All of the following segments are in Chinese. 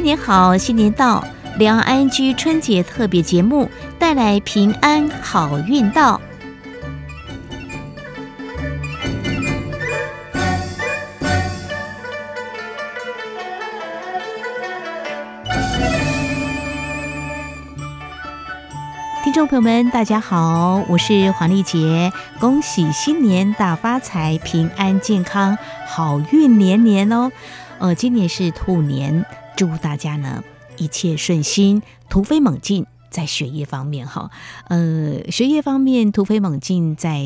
新年好，新年到，两岸居春节特别节目带来平安好运到。听众朋友们，大家好，我是黄丽杰，恭喜新年大发财，平安健康，好运连连哦。呃，今年是兔年，祝大家呢一切顺心，突飞猛进，在学业方面哈。呃，学业方面突飞猛进，在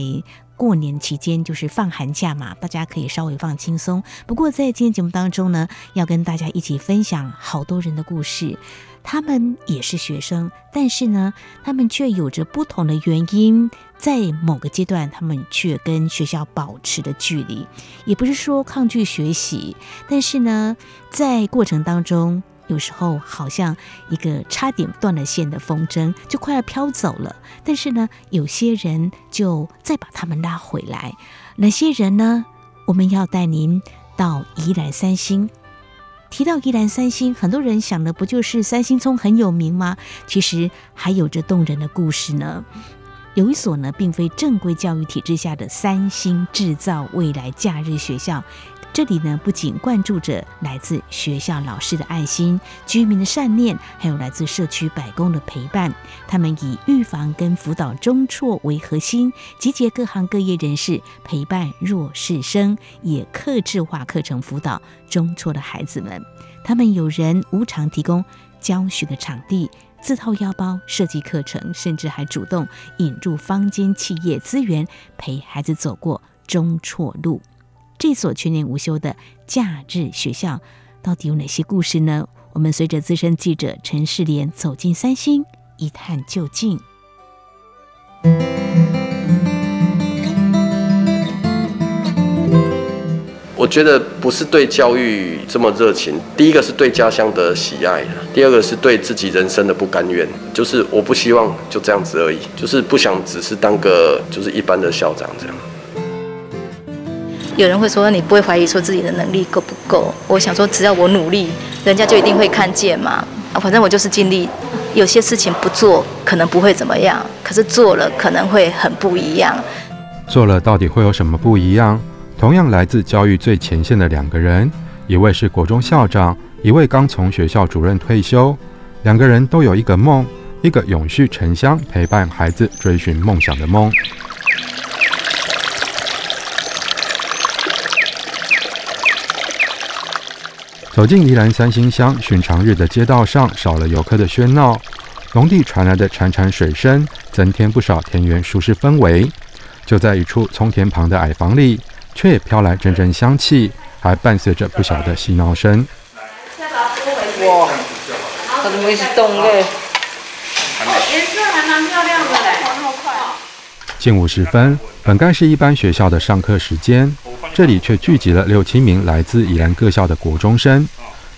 过年期间就是放寒假嘛，大家可以稍微放轻松。不过在今天节目当中呢，要跟大家一起分享好多人的故事。他们也是学生，但是呢，他们却有着不同的原因，在某个阶段，他们却跟学校保持的距离，也不是说抗拒学习，但是呢，在过程当中，有时候好像一个差点断了线的风筝，就快要飘走了。但是呢，有些人就再把他们拉回来。哪些人呢？我们要带您到宜兰三星。提到宜兰三星，很多人想的不就是三星葱很有名吗？其实还有着动人的故事呢。有一所呢，并非正规教育体制下的三星制造未来假日学校。这里呢，不仅灌注着来自学校老师的爱心、居民的善念，还有来自社区百工的陪伴。他们以预防跟辅导中辍为核心，集结各行各业人士陪伴弱势生，也客制化课程辅导中辍的孩子们。他们有人无偿提供教学的场地，自掏腰包设计课程，甚至还主动引入坊间企业资源，陪孩子走过中辍路。这所全年无休的假日学校到底有哪些故事呢？我们随着资深记者陈世莲走进三星，一探究竟。我觉得不是对教育这么热情，第一个是对家乡的喜爱，第二个是对自己人生的不甘愿，就是我不希望就这样子而已，就是不想只是当个就是一般的校长这样。有人会说，你不会怀疑说自己的能力够不够？我想说，只要我努力，人家就一定会看见嘛。反正我就是尽力。有些事情不做可能不会怎么样，可是做了可能会很不一样。做了到底会有什么不一样？同样来自教育最前线的两个人，一位是国中校长，一位刚从学校主任退休。两个人都有一个梦，一个永续城乡，陪伴孩子追寻梦想的梦。走进宜兰三星乡，寻常日的街道上少了游客的喧闹，农地传来的潺潺水声增添不少田园舒适氛围。就在一处葱田旁的矮房里，却也飘来阵阵香气，还伴随着不小的嬉闹声。哇，它怎么一直动嘞？颜色还蛮漂亮的嘞，跑那么快。近午时分，本该是一般学校的上课时间。这里却聚集了六七名来自宜兰各校的国中生。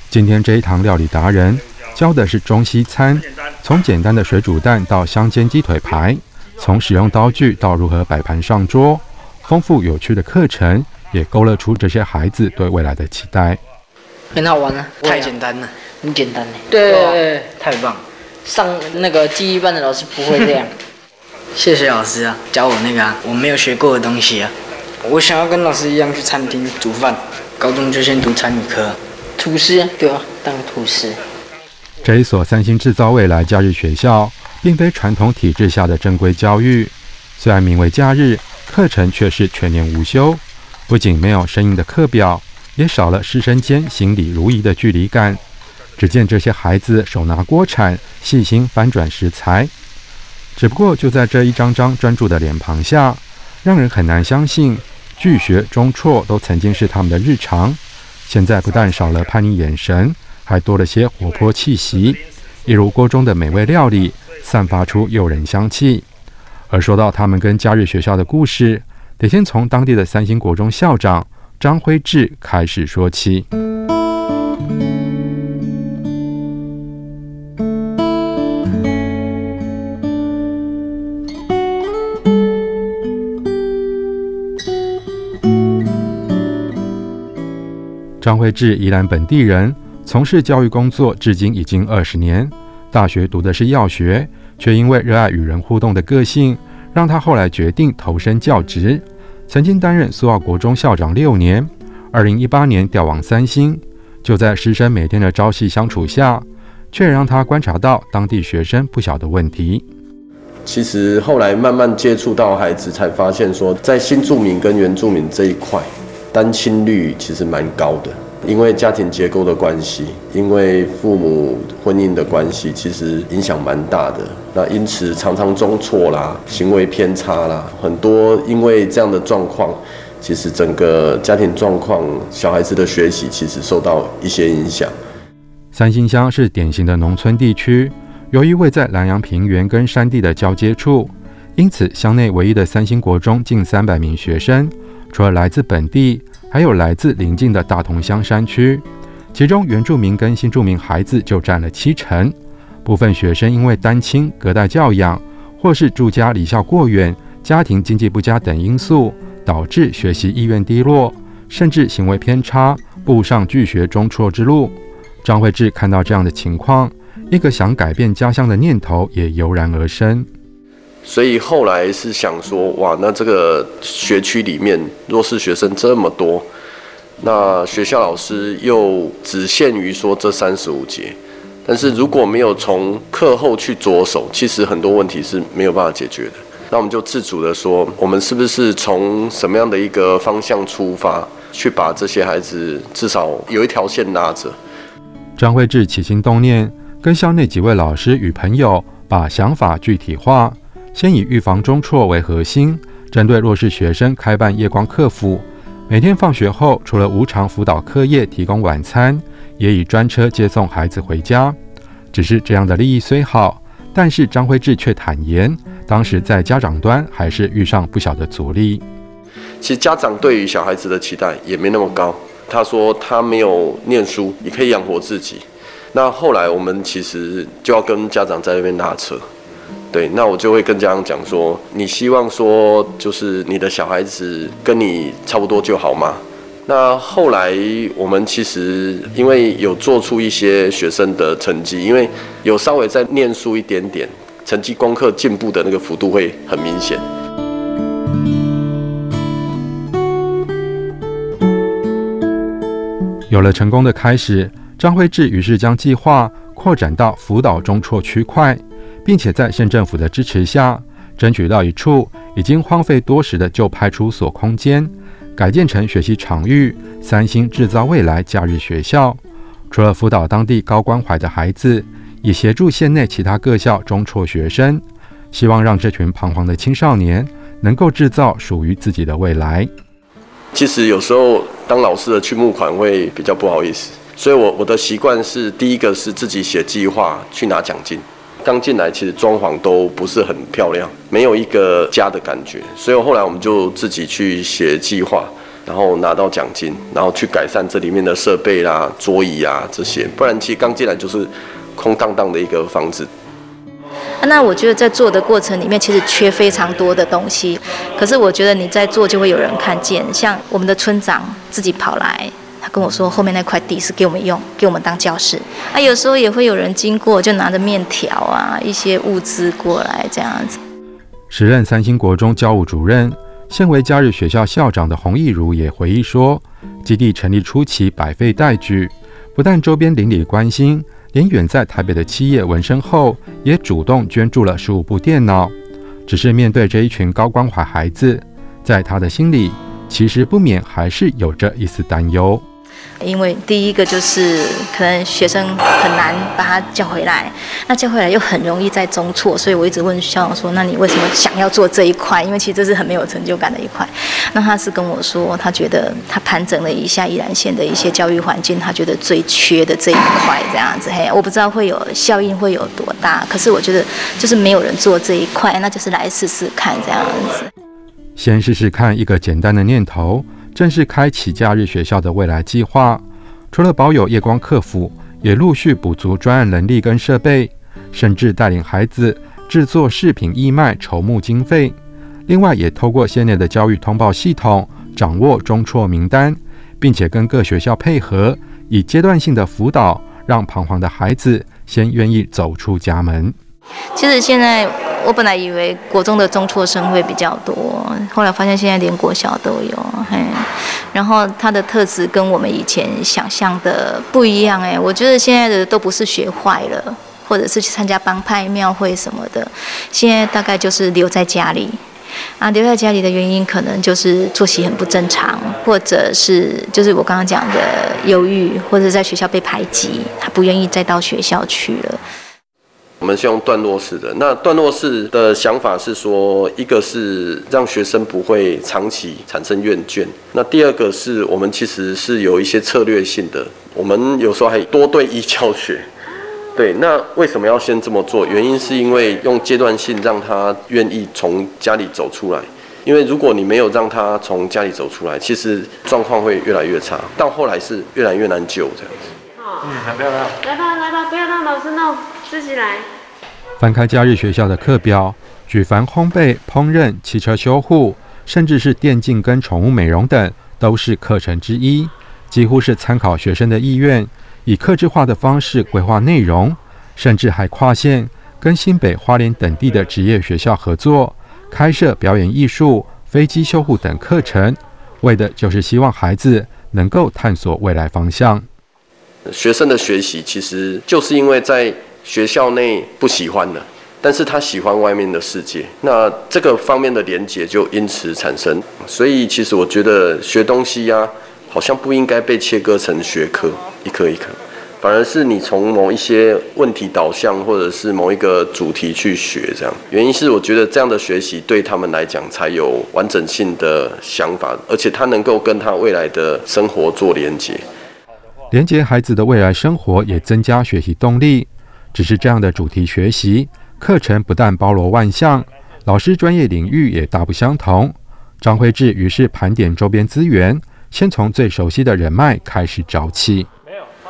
今天这一堂料理达人教的是中西餐，从简单的水煮蛋到香煎鸡腿排，从使用刀具到如何摆盘上桌，丰富有趣的课程也勾勒出这些孩子对未来的期待。很好玩啊！太简单了，很简单。对，对，对，太棒！上那个记忆班的老师不会这样。谢谢老师啊，教我那个啊，我没有学过的东西啊。我想要跟老师一样去餐厅煮饭，高中就先读餐饮科，厨师对啊，当厨师。这一所三星制造未来假日学校，并非传统体制下的正规教育，虽然名为假日，课程却是全年无休。不仅没有生硬的课表，也少了师生间行礼如仪的距离感。只见这些孩子手拿锅铲，细心翻转食材。只不过就在这一张张专注的脸庞下，让人很难相信。拒学中辍都曾经是他们的日常，现在不但少了叛逆眼神，还多了些活泼气息，一如锅中的美味料理，散发出诱人香气。而说到他们跟假日学校的故事，得先从当地的三星国中校长张辉志开始说起。张惠智，宜兰本地人，从事教育工作至今已经二十年。大学读的是药学，却因为热爱与人互动的个性，让他后来决定投身教职。曾经担任苏澳国中校长六年，二零一八年调往三星。就在师生每天的朝夕相处下，却让他观察到当地学生不小的问题。其实后来慢慢接触到孩子，才发现说，在新住民跟原住民这一块，单亲率其实蛮高的。因为家庭结构的关系，因为父母婚姻的关系，其实影响蛮大的。那因此常常中错啦，行为偏差啦，很多因为这样的状况，其实整个家庭状况，小孩子的学习其实受到一些影响。三星乡是典型的农村地区，由于位在南阳平原跟山地的交接处，因此乡内唯一的三星国中近三百名学生，除了来自本地。还有来自邻近的大同乡山区，其中原住民跟新住民孩子就占了七成。部分学生因为单亲、隔代教养，或是住家离校过远、家庭经济不佳等因素，导致学习意愿低落，甚至行为偏差，步上拒学中辍之路。张惠智看到这样的情况，一个想改变家乡的念头也油然而生。所以后来是想说，哇，那这个学区里面弱势学生这么多，那学校老师又只限于说这三十五节，但是如果没有从课后去着手，其实很多问题是没有办法解决的。那我们就自主的说，我们是不是从什么样的一个方向出发，去把这些孩子至少有一条线拉着？张惠智起心动念，跟校内几位老师与朋友把想法具体化。先以预防中辍为核心，针对弱势学生开办夜光课辅，每天放学后除了无偿辅导课业，提供晚餐，也以专车接送孩子回家。只是这样的利益虽好，但是张辉志却坦言，当时在家长端还是遇上不小的阻力。其实家长对于小孩子的期待也没那么高，他说他没有念书也可以养活自己。那后来我们其实就要跟家长在那边拉扯。对，那我就会跟家长讲说，你希望说就是你的小孩子跟你差不多就好吗？那后来我们其实因为有做出一些学生的成绩，因为有稍微再念书一点点，成绩功课进步的那个幅度会很明显。有了成功的开始，张惠智于是将计划扩展到辅导中辍区块。并且在县政府的支持下，争取到一处已经荒废多时的旧派出所空间，改建成学习场域——三星制造未来假日学校。除了辅导当地高关怀的孩子，也协助县内其他各校中辍学生，希望让这群彷徨的青少年能够制造属于自己的未来。其实有时候当老师的去募款会比较不好意思，所以我我的习惯是第一个是自己写计划去拿奖金。刚进来，其实装潢都不是很漂亮，没有一个家的感觉，所以后来我们就自己去写计划，然后拿到奖金，然后去改善这里面的设备啦、桌椅啊这些，不然其实刚进来就是空荡荡的一个房子。那我觉得在做的过程里面，其实缺非常多的东西，可是我觉得你在做就会有人看见，像我们的村长自己跑来。跟我说，后面那块地是给我们用，给我们当教室。啊，有时候也会有人经过，就拿着面条啊，一些物资过来这样子。时任三星国中教务主任、现为假日学校校长的洪义如也回忆说，基地成立初期百废待举，不但周边邻里关心，连远在台北的企业闻声后，也主动捐助了十五部电脑。只是面对这一群高关怀孩子，在他的心里，其实不免还是有着一丝担忧。因为第一个就是可能学生很难把他叫回来，那叫回来又很容易再中错，所以我一直问校长说：“那你为什么想要做这一块？因为其实这是很没有成就感的一块。”那他是跟我说，他觉得他盘整了一下宜兰县的一些教育环境，他觉得最缺的这一块这样子。嘿，我不知道会有效应会有多大，可是我觉得就是没有人做这一块，那就是来试试看这样子。先试试看一个简单的念头。正式开启假日学校的未来计划，除了保有夜光客服，也陆续补足专案能力跟设备，甚至带领孩子制作视频义卖筹募经费。另外，也透过县内的教育通报系统，掌握中辍名单，并且跟各学校配合，以阶段性的辅导，让彷徨的孩子先愿意走出家门。其实现在我本来以为国中的中辍生会比较多，后来发现现在连国小都有，嘿。然后他的特质跟我们以前想象的不一样，哎，我觉得现在的都不是学坏了，或者是去参加帮派庙会什么的，现在大概就是留在家里。啊，留在家里的原因可能就是作息很不正常，或者是就是我刚刚讲的忧郁，或者在学校被排挤，他不愿意再到学校去了。我们是用段落式的，那段落式的想法是说，一个是让学生不会长期产生厌倦，那第二个是我们其实是有一些策略性的，我们有时候还多对一教学。对，那为什么要先这么做？原因是因为用阶段性让他愿意从家里走出来，因为如果你没有让他从家里走出来，其实状况会越来越差，到后来是越来越难救这样子。嗯，很漂亮。来吧，来吧，不要让老师弄，自己来。翻开假日学校的课表，举凡烘焙、烹饪、汽车修护，甚至是电竞跟宠物美容等，都是课程之一，几乎是参考学生的意愿。以客制化的方式规划内容，甚至还跨县跟新北、花莲等地的职业学校合作，开设表演艺术、飞机修护等课程，为的就是希望孩子能够探索未来方向。学生的学习其实就是因为在学校内不喜欢的，但是他喜欢外面的世界，那这个方面的连结就因此产生。所以其实我觉得学东西呀、好像不应该被切割成学科，一科一科，反而是你从某一些问题导向，或者是某一个主题去学，这样。原因是我觉得这样的学习对他们来讲才有完整性的想法，而且他能够跟他未来的生活做连接。连接孩子的未来生活，也增加学习动力。只是这样的主题学习课程不但包罗万象，老师专业领域也大不相同。张辉志于是盘点周边资源。先从最熟悉的人脉开始找起。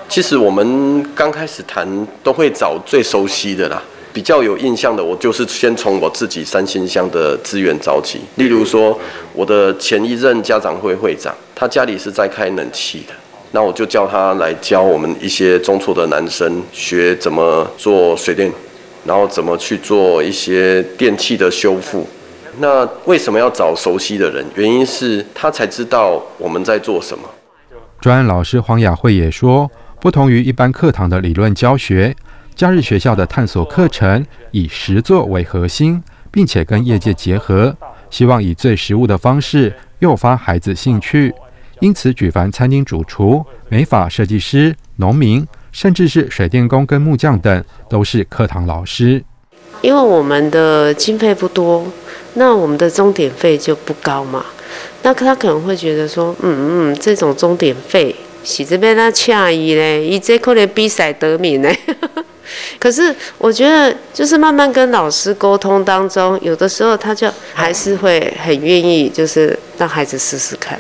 其实我们刚开始谈都会找最熟悉的啦，比较有印象的，我就是先从我自己三星乡的资源找起。例如说，我的前一任家长会会长，他家里是在开冷气的，那我就叫他来教我们一些中辍的男生学怎么做水电，然后怎么去做一些电器的修复。那为什么要找熟悉的人？原因是他才知道我们在做什么。专案老师黄雅慧也说，不同于一般课堂的理论教学，假日学校的探索课程以实作为核心，并且跟业界结合，希望以最实务的方式诱发孩子兴趣。因此，举凡餐厅主厨、美发设计师、农民，甚至是水电工跟木匠等，都是课堂老师。因为我们的经费不多。那我们的钟点费就不高嘛？那他可能会觉得说，嗯嗯，这种钟点费是这边那诧异嘞，以这可能比赛得名嘞。可是我觉得，就是慢慢跟老师沟通当中，有的时候他就还是会很愿意，就是让孩子试试看。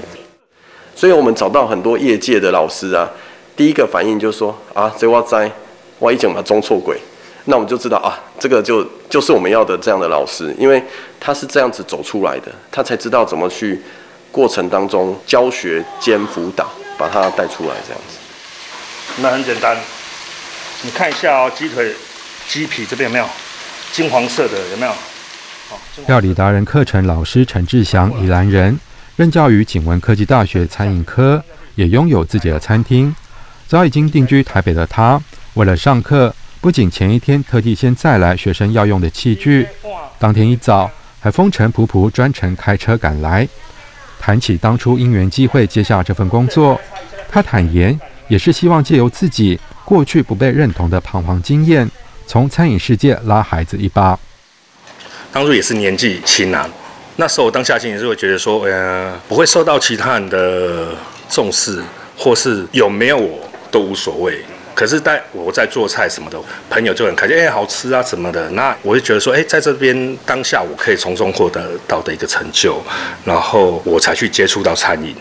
所以我们找到很多业界的老师啊，第一个反应就是说啊，这我知，我已经把钟错轨。那我们就知道啊，这个就就是我们要的这样的老师，因为他是这样子走出来的，他才知道怎么去过程当中教学兼辅导，把他带出来这样子。那很简单，你看一下哦，鸡腿、鸡皮这边有没有金黄色的？有没有？料理达人课程老师陈志祥，宜兰人，任教于景文科技大学餐饮科，也拥有自己的餐厅。早已经定居台北的他，为了上课。不仅前一天特地先载来学生要用的器具，当天一早还风尘仆仆专程开车赶来。谈起当初因缘机会接下这份工作，他坦言也是希望借由自己过去不被认同的彷徨经验，从餐饮世界拉孩子一把。当初也是年纪轻啊，那时候我当下心也是会觉得说，呃，不会受到其他人的重视，或是有没有我都无所谓。可是，在我在做菜什么的，朋友就很开心，哎，好吃啊什么的。那我就觉得说，哎，在这边当下，我可以从中获得到的一个成就，然后我才去接触到餐饮。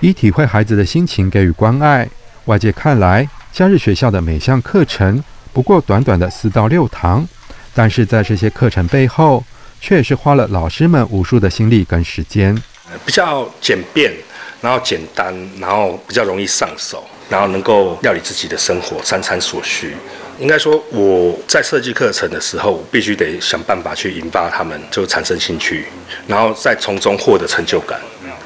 以体会孩子的心情，给予关爱。外界看来，假日学校的每项课程不过短短的四到六堂，但是在这些课程背后，却是花了老师们无数的心力跟时间。比较简便，然后简单，然后比较容易上手。然后能够料理自己的生活，三餐所需。应该说，我在设计课程的时候，必须得想办法去引发他们就产生兴趣，然后再从中获得成就感。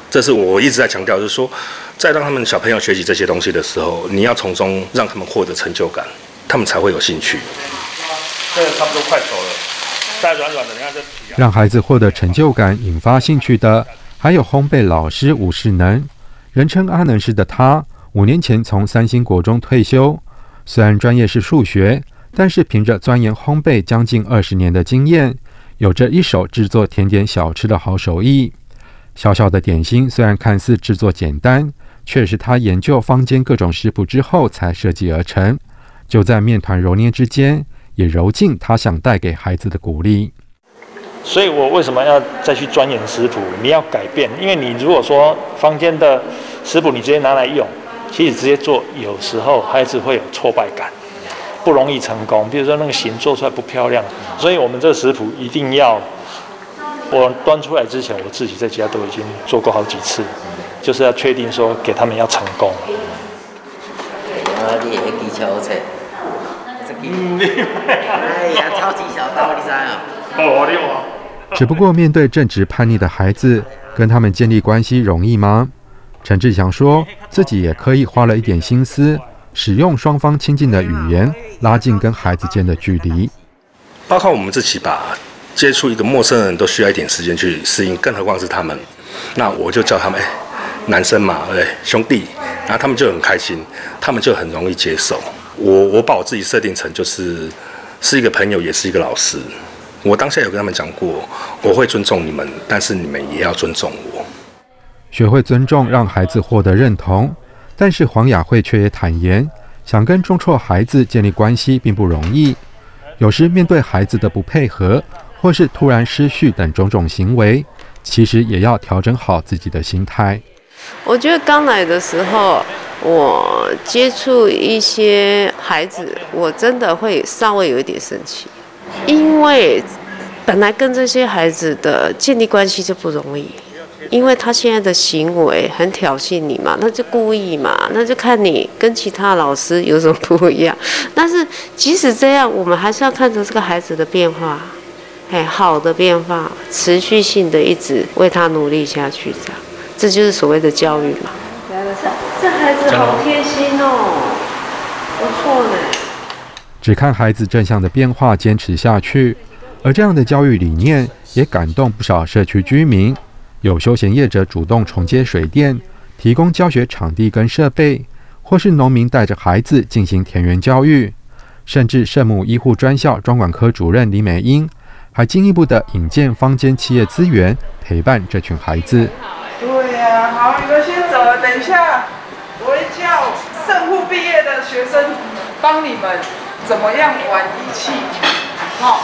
这是我一直在强调，就是说，在让他们小朋友学习这些东西的时候，你要从中让他们获得成就感，他们才会有兴趣。这个差不多快熟了，再软软的，你看这皮。让孩子获得成就感、引发兴趣的，还有烘焙老师吴世能，人称阿能师的他，五年前从三星国中退休。虽然专业是数学，但是凭着钻研烘焙将近二十年的经验，有着一手制作甜点小吃的好手艺。小小的点心虽然看似制作简单，却是他研究坊间各种食谱之后才设计而成。就在面团揉捏之间，也揉进他想带给孩子的鼓励。所以我为什么要再去钻研食谱？你要改变，因为你如果说坊间的食谱你直接拿来用。其实直接做，有时候孩子会有挫败感，不容易成功。比如说那个形做出来不漂亮，所以我们这个食谱一定要，我端出来之前，我自己在家都已经做过好几次，就是要确定说给他们要成功。啊，你也技巧好切，嗯，哎呀，超级小刀，你知啊？哦，你哇！只不过面对正值叛逆的孩子，跟他们建立关系容易吗？陈志祥说自己也可以花了一点心思，使用双方亲近的语言，拉近跟孩子间的距离。包括我们自己吧，接触一个陌生人都需要一点时间去适应，更何况是他们。那我就叫他们，哎，男生嘛，对，兄弟，然后他们就很开心，他们就很容易接受。我我把我自己设定成就是是一个朋友，也是一个老师。我当下有跟他们讲过，我会尊重你们，但是你们也要尊重我。学会尊重，让孩子获得认同。但是黄雅慧却也坦言，想跟中辍孩子建立关系并不容易。有时面对孩子的不配合，或是突然失序等种种行为，其实也要调整好自己的心态。我觉得刚来的时候，我接触一些孩子，我真的会稍微有一点生气，因为本来跟这些孩子的建立关系就不容易。因为他现在的行为很挑衅你嘛，那就故意嘛，那就看你跟其他老师有什么不一样。但是即使这样，我们还是要看着这个孩子的变化，哎，好的变化，持续性的一直为他努力下去，这样，这就是所谓的教育嘛。这孩子好贴心哦，不错呢。只看孩子正向的变化，坚持下去，而这样的教育理念也感动不少社区居民。有休闲业者主动重接水电，提供教学场地跟设备，或是农民带着孩子进行田园教育，甚至圣母医护专校专管科主任李美英，还进一步的引荐坊间企业资源陪伴这群孩子。对呀、好，你们先走了，等一下我会叫圣护毕业的学生帮你们怎么样玩仪器。好，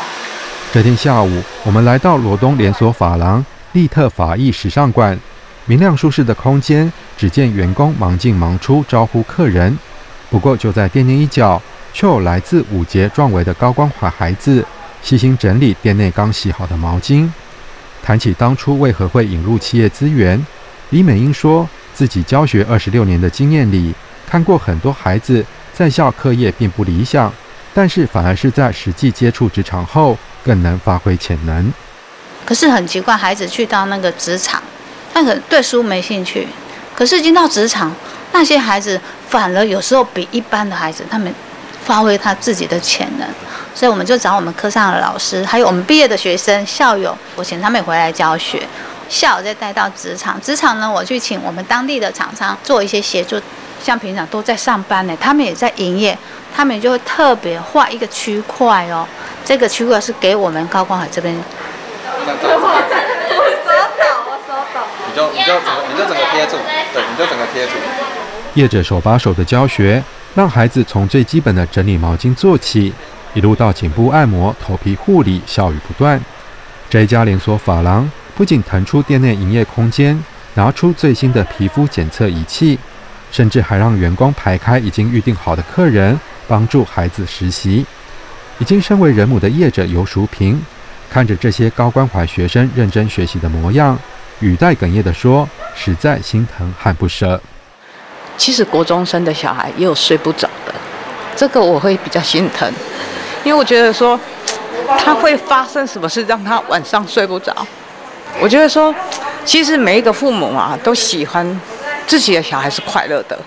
这天下午，我们来到罗东连锁发廊。利特发艺时尚馆，明亮舒适的空间，只见员工忙进忙出招呼客人。不过就在店内一角，却有来自五节壮围的高关怀孩子，细心整理店内刚洗好的毛巾。谈起当初为何会引入企业资源，李美英说自己教学二十六年的经验里，看过很多孩子在校课业并不理想，但是反而是在实际接触职场后，更能发挥潜能。可是很奇怪，孩子去到那个职场，他可对书没兴趣。可是进到职场，那些孩子反而有时候比一般的孩子，他们发挥他自己的潜能。所以我们就找我们科上的老师，还有我们毕业的学生校友，我请他们回来教学。下午再带到职场，职场呢，我去请我们当地的厂商做一些协助。像平常都在上班呢，他们也在营业，他们就会特别画一个区块哦。这个区块是给我们高光海这边。我手抖，我手抖。你就你就整个你就整个贴住，对，你就整个贴住。业者手把手的教学，让孩子从最基本的整理毛巾做起，一路到颈部按摩、头皮护理，笑语不断。这一家连锁发廊不仅腾出店内营业空间，拿出最新的皮肤检测仪器，甚至还让员工排开已经预定好的客人，帮助孩子实习。已经身为人母的业者游淑萍。看着这些高关怀学生认真学习的模样，语带哽咽地说：“实在心疼和不舍。”其实国中生的小孩也有睡不着的，这个我会比较心疼，因为我觉得说他会发生什么事让他晚上睡不着。我觉得说，其实每一个父母啊都喜欢自己的小孩是快乐的，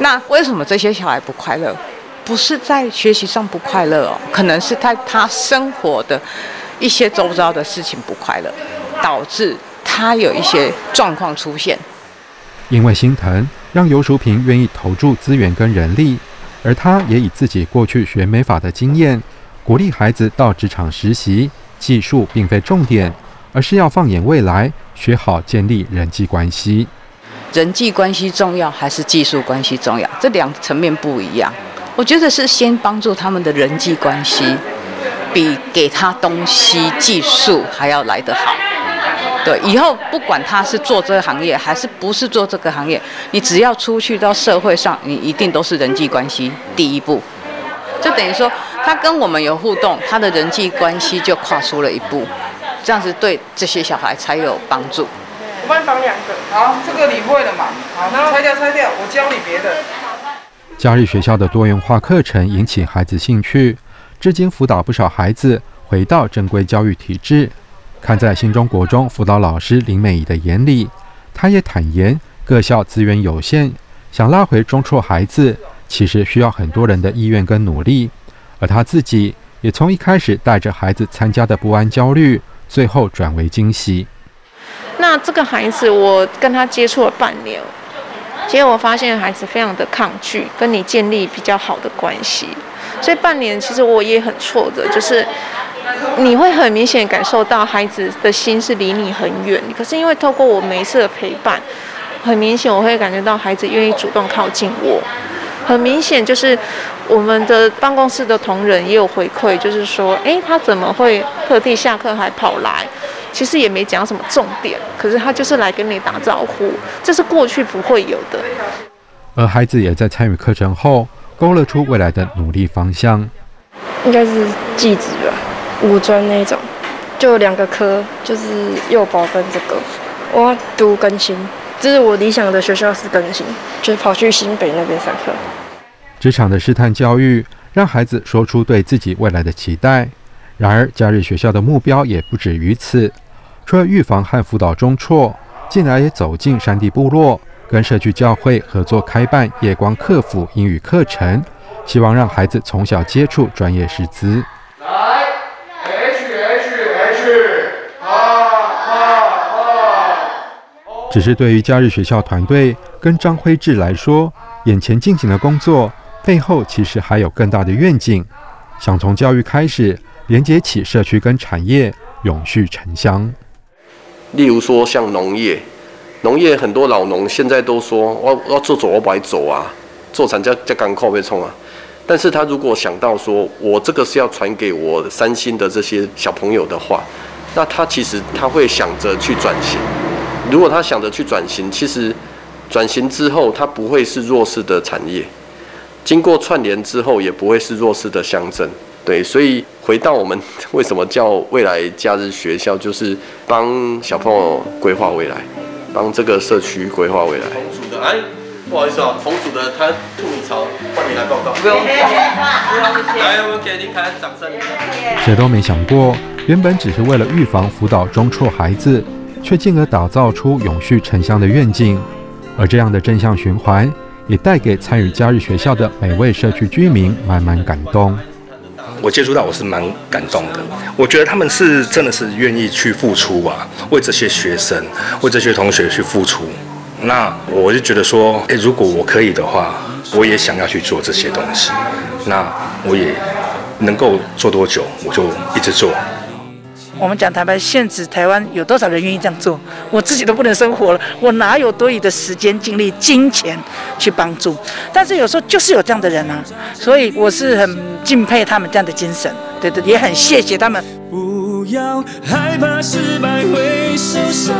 那为什么这些小孩不快乐？不是在学习上不快乐哦，可能是在他生活的一些周遭的事情不快乐，导致他有一些状况出现。因为心疼，让游淑萍愿意投注资源跟人力，而她也以自己过去学美法的经验，鼓励孩子到职场实习。技术并非重点，而是要放眼未来，学好建立人际关系。人际关系重要还是技术关系重要？这两层面不一样。我觉得是先帮助他们的人际关系，比给他东西技术还要来得好。对，以后不管他是做这个行业还是不是做这个行业，你只要出去到社会上，你一定都是人际关系第一步。就等于说，他跟我们有互动，他的人际关系就跨出了一步，这样子对这些小孩才有帮助。我帮你绑两个，好，这个你会了嘛？好，那拆掉拆掉，我教你别的。假日学校的多元化课程引起孩子兴趣，至今辅导不少孩子回到正规教育体制。看在新中国中辅导老师林美仪的眼里，她也坦言各校资源有限，想拉回中辍孩子，其实需要很多人的意愿跟努力。而她自己也从一开始带着孩子参加的不安焦虑，最后转为惊喜。那这个孩子，我跟他接触了半年。结果我发现孩子非常的抗拒跟你建立比较好的关系，所以半年其实我也很挫折，就是你会很明显感受到孩子的心是离你很远，可是因为透过我每一次的陪伴，很明显我会感觉到孩子愿意主动靠近我，很明显就是我们的办公室的同仁也有回馈，就是说，诶，他怎么会特地下课还跑来？其实也没讲什么重点，可是他就是来跟你打招呼，这是过去不会有的。而孩子也在参与课程后，勾勒出未来的努力方向。应该是技职吧，五专那种，就两个科，就是幼保跟这个。我要读更新，这是我理想的学校是更新，就是跑去新北那边上课。职场的试探教育，让孩子说出对自己未来的期待。然而，假日学校的目标也不止于此。除了预防和辅导中辍，近来也走进山地部落，跟社区教会合作开办夜光客服英语课程，希望让孩子从小接触专业师资。来，H H H，只是对于假日学校团队跟张辉志来说，眼前进行的工作背后其实还有更大的愿景，想从教育开始，连接起社区跟产业，永续城乡。例如说，像农业，农业很多老农现在都说，我我要做走，我不爱走啊，做产叫叫港口被冲啊。但是他如果想到说，我这个是要传给我三星的这些小朋友的话，那他其实他会想着去转型。如果他想着去转型，其实转型之后，他不会是弱势的产业，经过串联之后，也不会是弱势的乡镇。对，所以回到我们 为什么叫未来假日学校，就是帮小朋友规划未来，帮这个社区规划未来。同组的，哎，不好意思啊，同组的他吐你槽，换你来报告。不用，不用，来，我们给您开掌声。谁都没想过，原本只是为了预防辅导中辍孩子，却进而打造出永续城乡的愿景。而这样的正向循环，也带给参与假日学校的每位社区居民满满感动。我接触到，我是蛮感动的。我觉得他们是真的是愿意去付出吧，为这些学生、为这些同学去付出。那我就觉得说，诶，如果我可以的话，我也想要去做这些东西。那我也能够做多久，我就一直做。我们讲台湾，限制台湾有多少人愿意这样做？我自己都不能生活了，我哪有多余的时间、精力、金钱去帮助？但是有时候就是有这样的人啊，所以我是很敬佩他们这样的精神，对对，也很谢谢他们。不要害怕失败会受伤，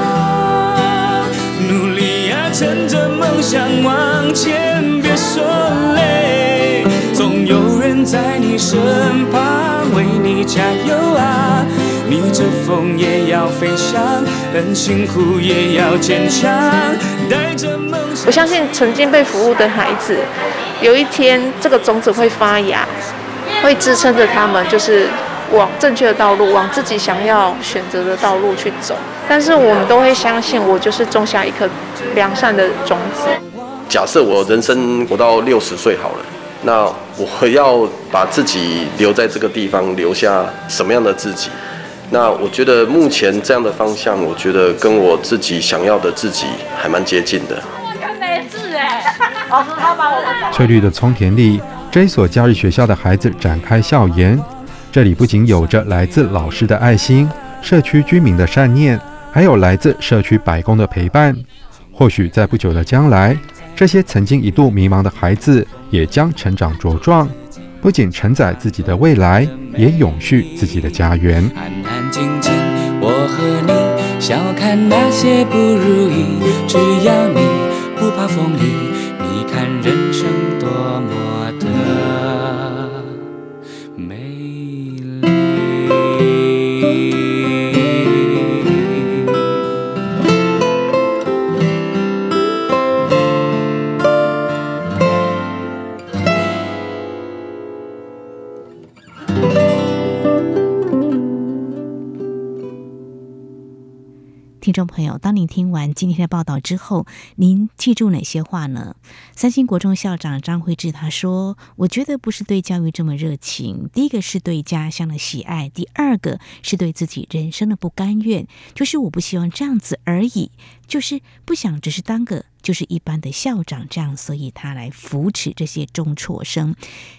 努力啊，趁着梦想往前，别说累，总有人在你身旁为你加油啊。逆着风也要飞翔，很辛苦也要坚强，带着梦想。我相信曾经被服务的孩子，有一天这个种子会发芽，会支撑着他们，就是往正确的道路，往自己想要选择的道路去走。但是我们都会相信，我就是种下一颗良善的种子。假设我人生活到六十岁好了，那我要把自己留在这个地方，留下什么样的自己？那我觉得目前这样的方向，我觉得跟我自己想要的自己还蛮接近的。翠绿的葱田里，这一所假日学校的孩子展开校园。这里不仅有着来自老师的爱心、社区居民的善念，还有来自社区百工的陪伴。或许在不久的将来，这些曾经一度迷茫的孩子也将成长茁壮。不仅承载自己的未来，也永续自己的家园。安安静静，我和你笑看那些不如意，只要你不怕风雨，你看人生多美哎呀，当您听完今天的报道之后，您记住哪些话呢？三星国中校长张惠智他说：“我觉得不是对教育这么热情，第一个是对家乡的喜爱，第二个是对自己人生的不甘愿，就是我不希望这样子而已，就是不想只是当个。”就是一般的校长这样，所以他来扶持这些中辍生。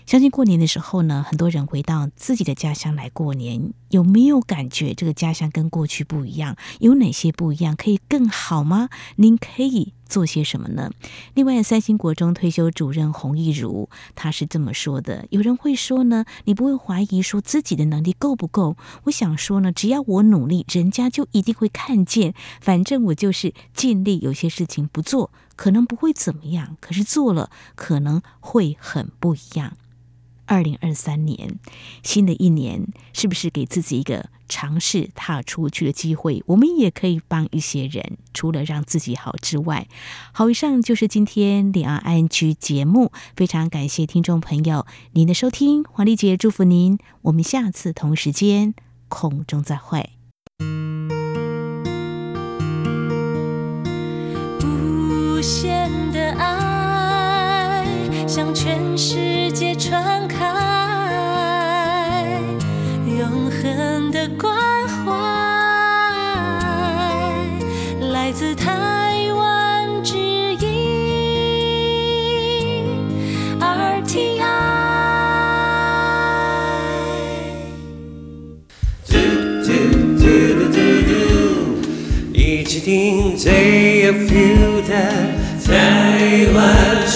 相信过年的时候呢，很多人回到自己的家乡来过年，有没有感觉这个家乡跟过去不一样？有哪些不一样？可可以更好吗？您可以做些什么呢？另外，三星国中退休主任洪义如他是这么说的：有人会说呢，你不会怀疑说自己的能力够不够？我想说呢，只要我努力，人家就一定会看见。反正我就是尽力，有些事情不做，可能不会怎么样，可是做了，可能会很不一样。二零二三年，新的一年，是不是给自己一个尝试踏出去的机会？我们也可以帮一些人，除了让自己好之外。好，以上就是今天两岸安居节目，非常感谢听众朋友您的收听，黄丽姐祝福您，我们下次同时间空中再会。无限的爱向全世界传开。的关怀来自台湾之音 R T I。嘟嘟嘟嘟嘟嘟，一起听最有 feel 的台湾。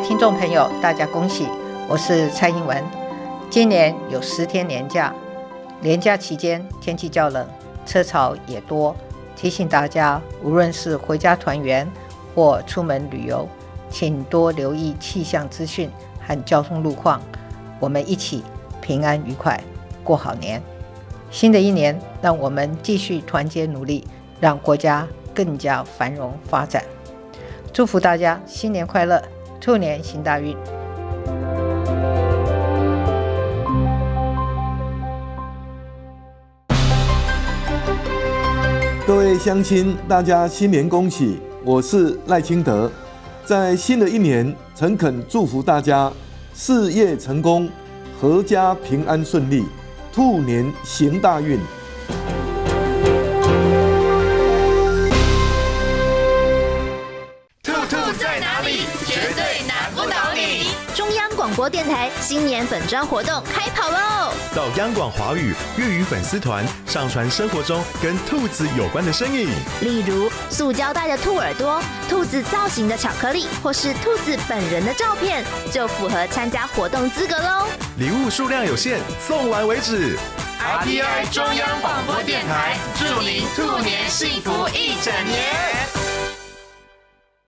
听众朋友，大家恭喜！我是蔡英文。今年有十天年假，年假期间天气较冷，车潮也多，提醒大家，无论是回家团圆或出门旅游，请多留意气象资讯和交通路况。我们一起平安愉快过好年。新的一年，让我们继续团结努力，让国家更加繁荣发展。祝福大家新年快乐！兔年行大运！各位乡亲，大家新年恭喜！我是赖清德，在新的一年，诚恳祝福大家事业成功，阖家平安顺利，兔年行大运。播电台新年粉专活动开跑喽！到央广华语粤语粉丝团上传生活中跟兔子有关的身影，例如塑胶袋的兔耳朵、兔子造型的巧克力，或是兔子本人的照片，就符合参加活动资格喽。礼物数量有限，送完为止。RTI 中央广播电台祝您兔年幸福一整年。